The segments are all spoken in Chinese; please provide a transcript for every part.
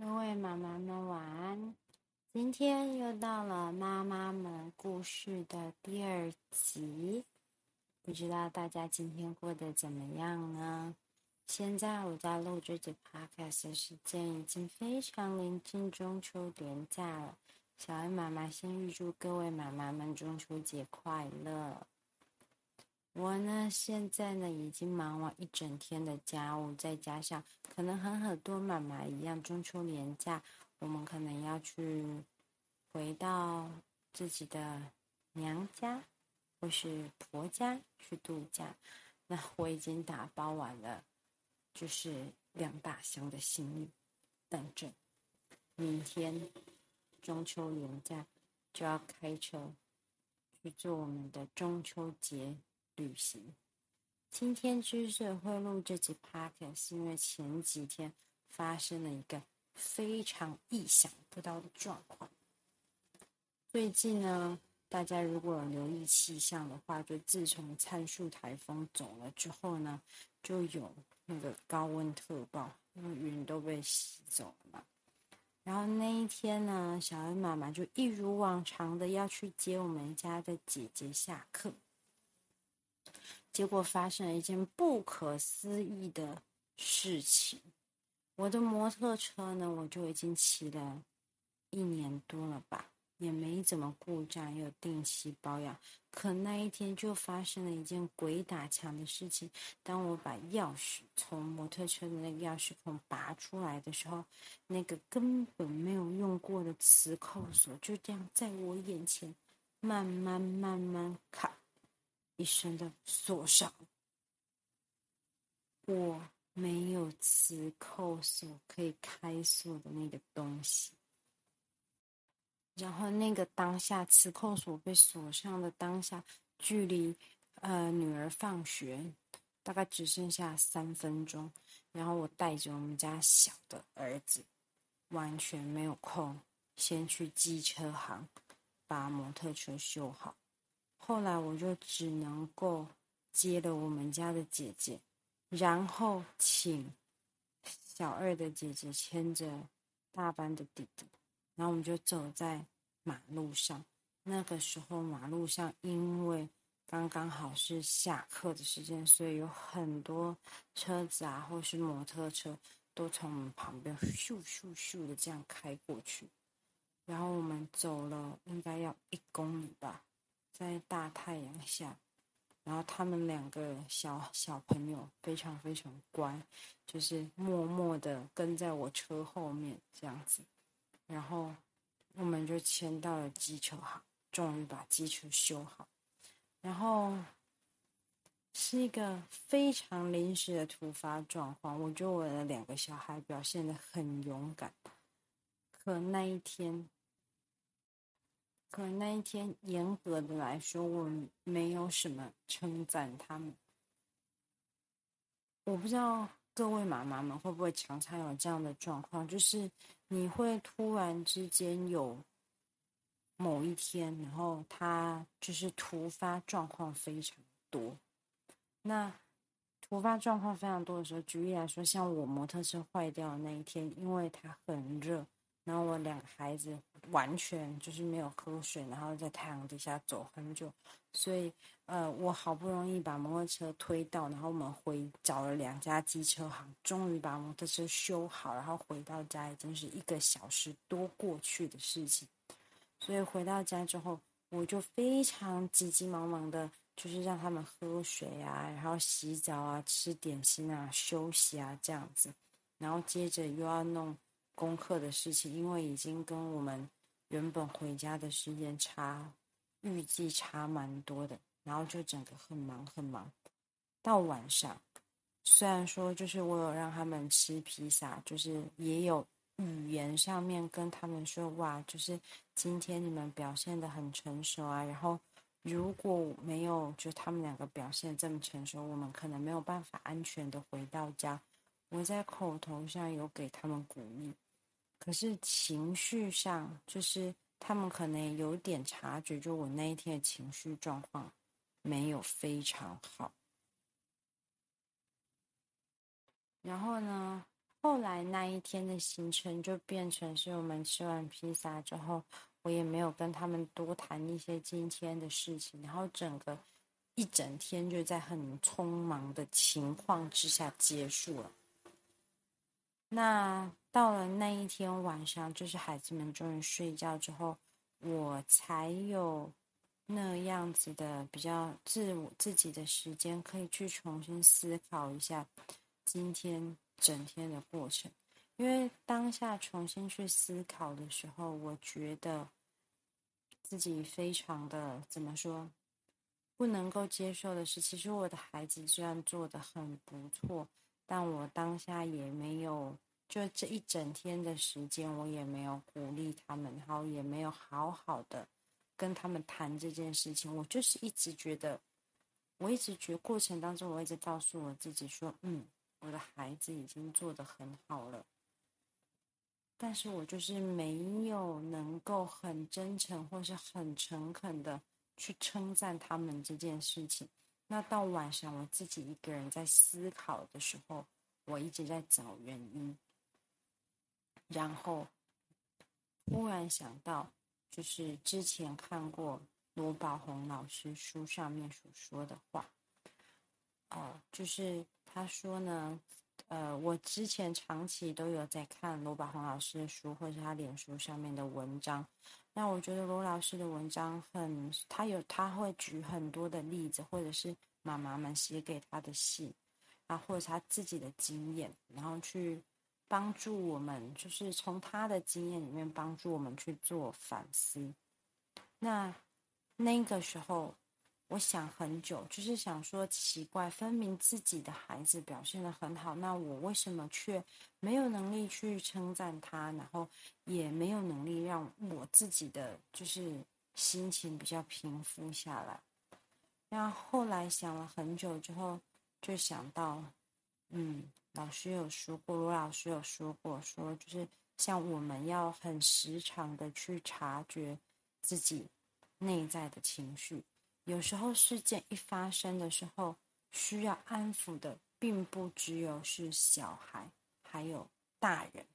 各位妈妈们晚安。今天又到了妈妈们故事的第二集，不知道大家今天过得怎么样呢？现在我在录这集 podcast 时间已经非常临近中秋连假了。小恩妈妈先预祝各位妈妈们中秋节快乐。我呢，现在呢已经忙完一整天的家务，再加上可能和很多妈妈一样，中秋年假我们可能要去回到自己的娘家或是婆家去度假。那我已经打包完了，就是两大箱的行李，等着明天中秋年假就要开车去做我们的中秋节。旅行，今天之所以会录这集 podcast，是因为前几天发生了一个非常意想不到的状况。最近呢，大家如果有留意气象的话，就自从灿树台风走了之后呢，就有那个高温特报，因为云都被吸走了嘛。然后那一天呢，小恩妈妈就一如往常的要去接我们家的姐姐下课。结果发生了一件不可思议的事情。我的摩托车呢，我就已经骑了一年多了吧，也没怎么故障，也有定期保养。可那一天就发生了一件鬼打墙的事情。当我把钥匙从摩托车的那个钥匙孔拔出来的时候，那个根本没有用过的磁扣锁就这样在我眼前慢慢慢慢卡。一生的锁上，我没有磁扣锁可以开锁的那个东西。然后那个当下，磁扣锁被锁上的当下，距离呃女儿放学大概只剩下三分钟。然后我带着我们家小的儿子，完全没有空先去机车行把摩托车修好。后来我就只能够接了我们家的姐姐，然后请小二的姐姐牵着大班的弟弟，然后我们就走在马路上。那个时候马路上因为刚刚好是下课的时间，所以有很多车子啊，或是摩托车都从我们旁边咻咻咻的这样开过去。然后我们走了应该要一公里吧。在大太阳下，然后他们两个小小朋友非常非常乖，就是默默的跟在我车后面这样子，然后我们就牵到了机车行，终于把机车修好。然后是一个非常临时的突发状况，我觉得我的两个小孩表现得很勇敢，可那一天。可能那一天，严格的来说，我没有什么称赞他们。我不知道各位妈妈们会不会常常有这样的状况，就是你会突然之间有某一天，然后他就是突发状况非常多。那突发状况非常多的时候，举例来说，像我摩托车坏掉的那一天，因为它很热。然后我两个孩子完全就是没有喝水，然后在太阳底下走很久，所以呃，我好不容易把摩托车推到，然后我们回找了两家机车行，终于把摩托车修好，然后回到家已经是一个小时多过去的事情。所以回到家之后，我就非常急急忙忙的，就是让他们喝水啊，然后洗澡啊，吃点心啊，休息啊这样子，然后接着又要弄。功课的事情，因为已经跟我们原本回家的时间差，预计差蛮多的，然后就整个很忙很忙。到晚上，虽然说就是我有让他们吃披萨，就是也有语言上面跟他们说，哇，就是今天你们表现得很成熟啊。然后如果没有就他们两个表现这么成熟，我们可能没有办法安全的回到家。我在口头上有给他们鼓励。可是情绪上，就是他们可能有点察觉，就我那一天的情绪状况没有非常好。然后呢，后来那一天的行程就变成是我们吃完披萨之后，我也没有跟他们多谈一些今天的事情，然后整个一整天就在很匆忙的情况之下结束了。那到了那一天晚上，就是孩子们终于睡觉之后，我才有那样子的比较自我自己的时间，可以去重新思考一下今天。整天的过程，因为当下重新去思考的时候，我觉得自己非常的怎么说，不能够接受的是，其实我的孩子虽然做得很不错，但我当下也没有，就这一整天的时间，我也没有鼓励他们，然后也没有好好的跟他们谈这件事情。我就是一直觉得，我一直觉过程当中，我一直告诉我自己说，嗯。我的孩子已经做得很好了，但是我就是没有能够很真诚或是很诚恳的去称赞他们这件事情。那到晚上我自己一个人在思考的时候，我一直在找原因，然后忽然想到，就是之前看过罗宝红老师书上面所说的话，哦，就是。他说呢，呃，我之前长期都有在看罗宝红老师的书，或者他脸书上面的文章。那我觉得罗老师的文章很，他有他会举很多的例子，或者是妈妈们写给他的信，啊，或者他自己的经验，然后去帮助我们，就是从他的经验里面帮助我们去做反思。那那个时候。我想很久，就是想说奇怪，分明自己的孩子表现得很好，那我为什么却没有能力去称赞他，然后也没有能力让我自己的就是心情比较平复下来？那后来想了很久之后，就想到，嗯，老师有说过，罗老师有说过，说就是像我们要很时常的去察觉自己内在的情绪。有时候事件一发生的时候，需要安抚的并不只有是小孩，还有大人。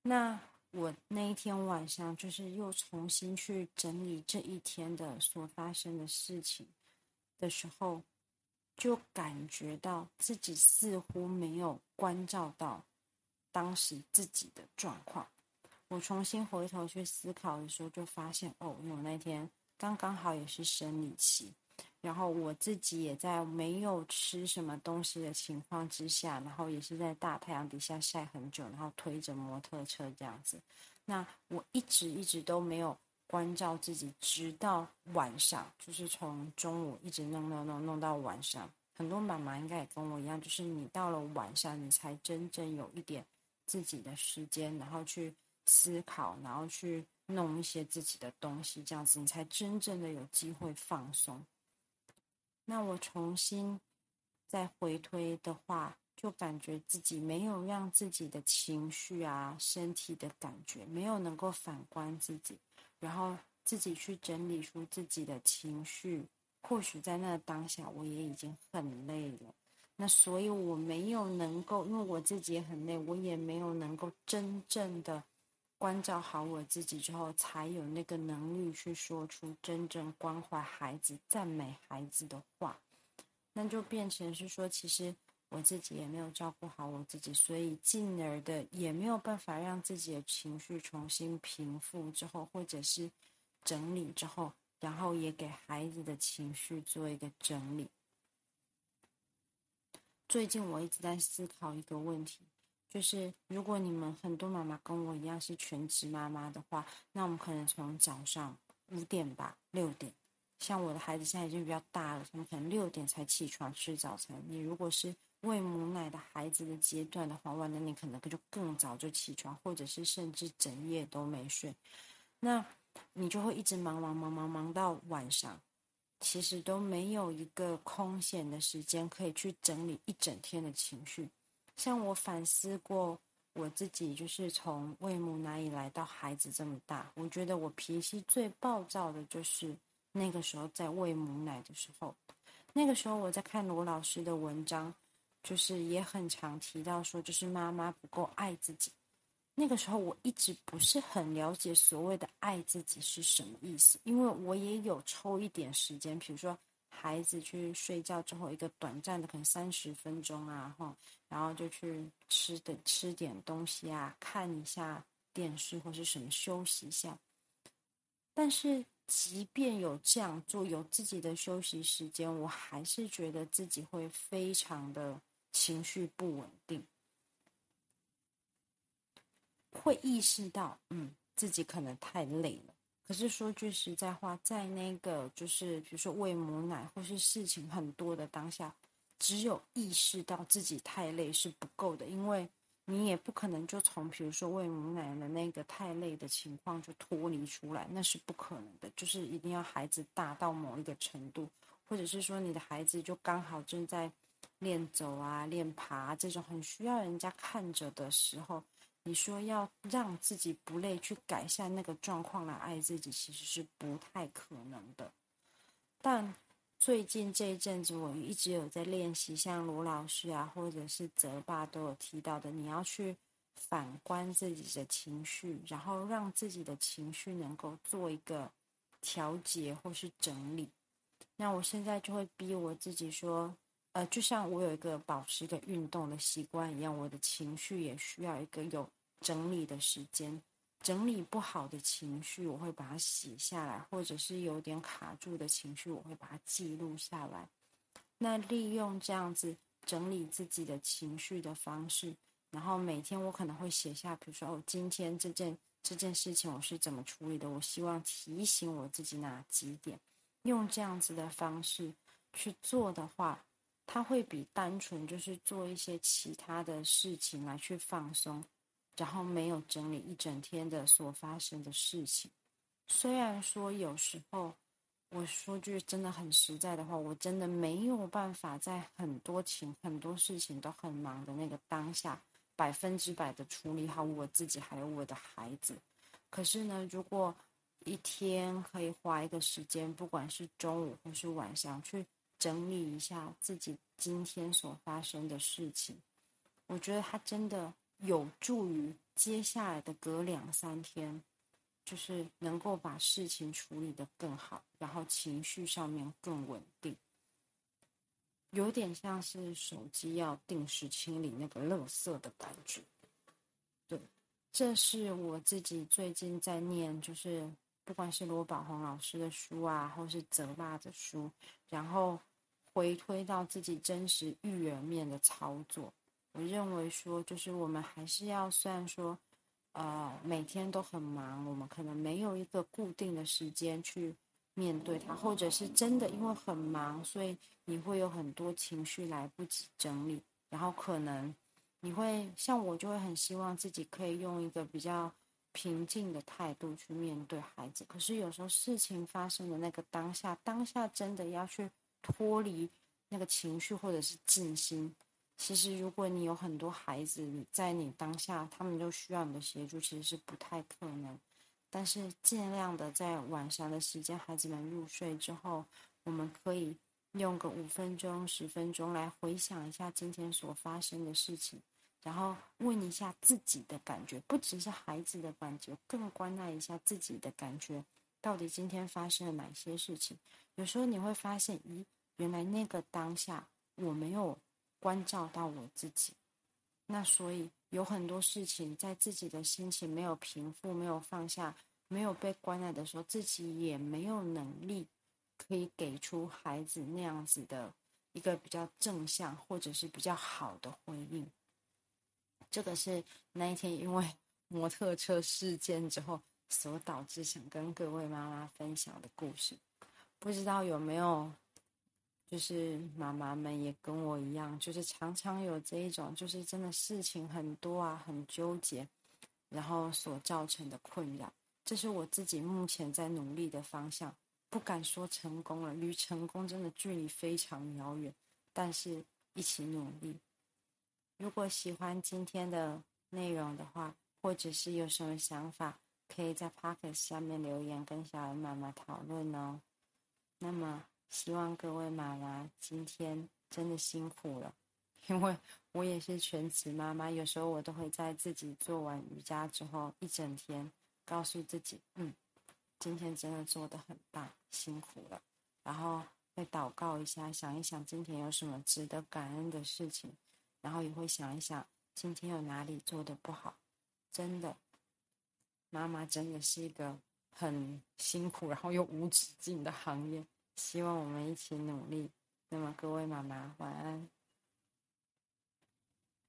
那我那一天晚上，就是又重新去整理这一天的所发生的事情的时候，就感觉到自己似乎没有关照到当时自己的状况。我重新回头去思考的时候，就发现哦，我那天。刚刚好也是生理期，然后我自己也在没有吃什么东西的情况之下，然后也是在大太阳底下晒很久，然后推着摩托车这样子。那我一直一直都没有关照自己，直到晚上，就是从中午一直弄弄弄弄到晚上。很多妈妈应该也跟我一样，就是你到了晚上，你才真正有一点自己的时间，然后去思考，然后去。弄一些自己的东西，这样子你才真正的有机会放松。那我重新再回推的话，就感觉自己没有让自己的情绪啊、身体的感觉没有能够反观自己，然后自己去整理出自己的情绪。或许在那当下，我也已经很累了。那所以我没有能够，因为我自己也很累，我也没有能够真正的。关照好我自己之后，才有那个能力去说出真正关怀孩子、赞美孩子的话。那就变成是说，其实我自己也没有照顾好我自己，所以进而的也没有办法让自己的情绪重新平复之后，或者是整理之后，然后也给孩子的情绪做一个整理。最近我一直在思考一个问题。就是如果你们很多妈妈跟我一样是全职妈妈的话，那我们可能从早上五点吧，六点，像我的孩子现在已经比较大了，他们可能六点才起床吃早餐。你如果是喂母奶的孩子的阶段的话，哇，那你可能就更早就起床，或者是甚至整夜都没睡，那你就会一直忙忙忙忙忙到晚上，其实都没有一个空闲的时间可以去整理一整天的情绪。像我反思过我自己，就是从喂母奶以来到孩子这么大，我觉得我脾气最暴躁的就是那个时候在喂母奶的时候。那个时候我在看罗老师的文章，就是也很常提到说，就是妈妈不够爱自己。那个时候我一直不是很了解所谓的爱自己是什么意思，因为我也有抽一点时间，比如说孩子去睡觉之后，一个短暂的可能三十分钟啊，哈，然后就去吃的吃点东西啊，看一下电视或是什么休息一下。但是即便有这样做，有自己的休息时间，我还是觉得自己会非常的情绪不稳定。会意识到，嗯，自己可能太累了。可是说句实在话，在那个就是比如说喂母奶或是事情很多的当下，只有意识到自己太累是不够的，因为你也不可能就从比如说喂母奶的那个太累的情况就脱离出来，那是不可能的。就是一定要孩子大到某一个程度，或者是说你的孩子就刚好正在练走啊、练爬，这种很需要人家看着的时候。你说要让自己不累，去改善那个状况来爱自己，其实是不太可能的。但最近这一阵子，我一直有在练习，像罗老师啊，或者是泽爸都有提到的，你要去反观自己的情绪，然后让自己的情绪能够做一个调节或是整理。那我现在就会逼我自己说。呃，就像我有一个保持一个运动的习惯一样，我的情绪也需要一个有整理的时间。整理不好的情绪，我会把它写下来，或者是有点卡住的情绪，我会把它记录下来。那利用这样子整理自己的情绪的方式，然后每天我可能会写下，比如说哦，今天这件这件事情我是怎么处理的？我希望提醒我自己哪几点？用这样子的方式去做的话。他会比单纯就是做一些其他的事情来去放松，然后没有整理一整天的所发生的事情。虽然说有时候，我说句真的很实在的话，我真的没有办法在很多情很多事情都很忙的那个当下，百分之百的处理好我自己还有我的孩子。可是呢，如果一天可以花一个时间，不管是中午或是晚上去。整理一下自己今天所发生的事情，我觉得它真的有助于接下来的隔两三天，就是能够把事情处理得更好，然后情绪上面更稳定。有点像是手机要定时清理那个垃圾的感觉。对，这是我自己最近在念，就是不管是罗宝红老师的书啊，或是泽爸的书，然后。回推到自己真实育儿面的操作，我认为说，就是我们还是要，虽然说，呃，每天都很忙，我们可能没有一个固定的时间去面对它，或者是真的因为很忙，所以你会有很多情绪来不及整理，然后可能你会像我，就会很希望自己可以用一个比较平静的态度去面对孩子，可是有时候事情发生的那个当下，当下真的要去。脱离那个情绪，或者是静心。其实，如果你有很多孩子在你当下，他们都需要你的协助，其实是不太可能。但是，尽量的在晚上的时间，孩子们入睡之后，我们可以用个五分钟、十分钟来回想一下今天所发生的事情，然后问一下自己的感觉，不只是孩子的感觉，更关爱一下自己的感觉。到底今天发生了哪些事情？有时候你会发现，咦，原来那个当下我没有关照到我自己，那所以有很多事情在自己的心情没有平复、没有放下、没有被关爱的时候，自己也没有能力可以给出孩子那样子的一个比较正向或者是比较好的回应。这个是那一天因为摩托车事件之后。所导致想跟各位妈妈分享的故事，不知道有没有，就是妈妈们也跟我一样，就是常常有这一种，就是真的事情很多啊，很纠结，然后所造成的困扰。这是我自己目前在努力的方向，不敢说成功了，离成功真的距离非常遥远，但是一起努力。如果喜欢今天的内容的话，或者是有什么想法，可以在 Podcast 下面留言跟小恩妈妈讨论哦。那么，希望各位妈妈今天真的辛苦了，因为我也是全职妈妈，有时候我都会在自己做完瑜伽之后一整天，告诉自己，嗯，今天真的做得很棒，辛苦了，然后会祷告一下，想一想今天有什么值得感恩的事情，然后也会想一想今天有哪里做的不好，真的。妈妈真的是一个很辛苦，然后又无止境的行业。希望我们一起努力。那么，各位妈妈，晚安。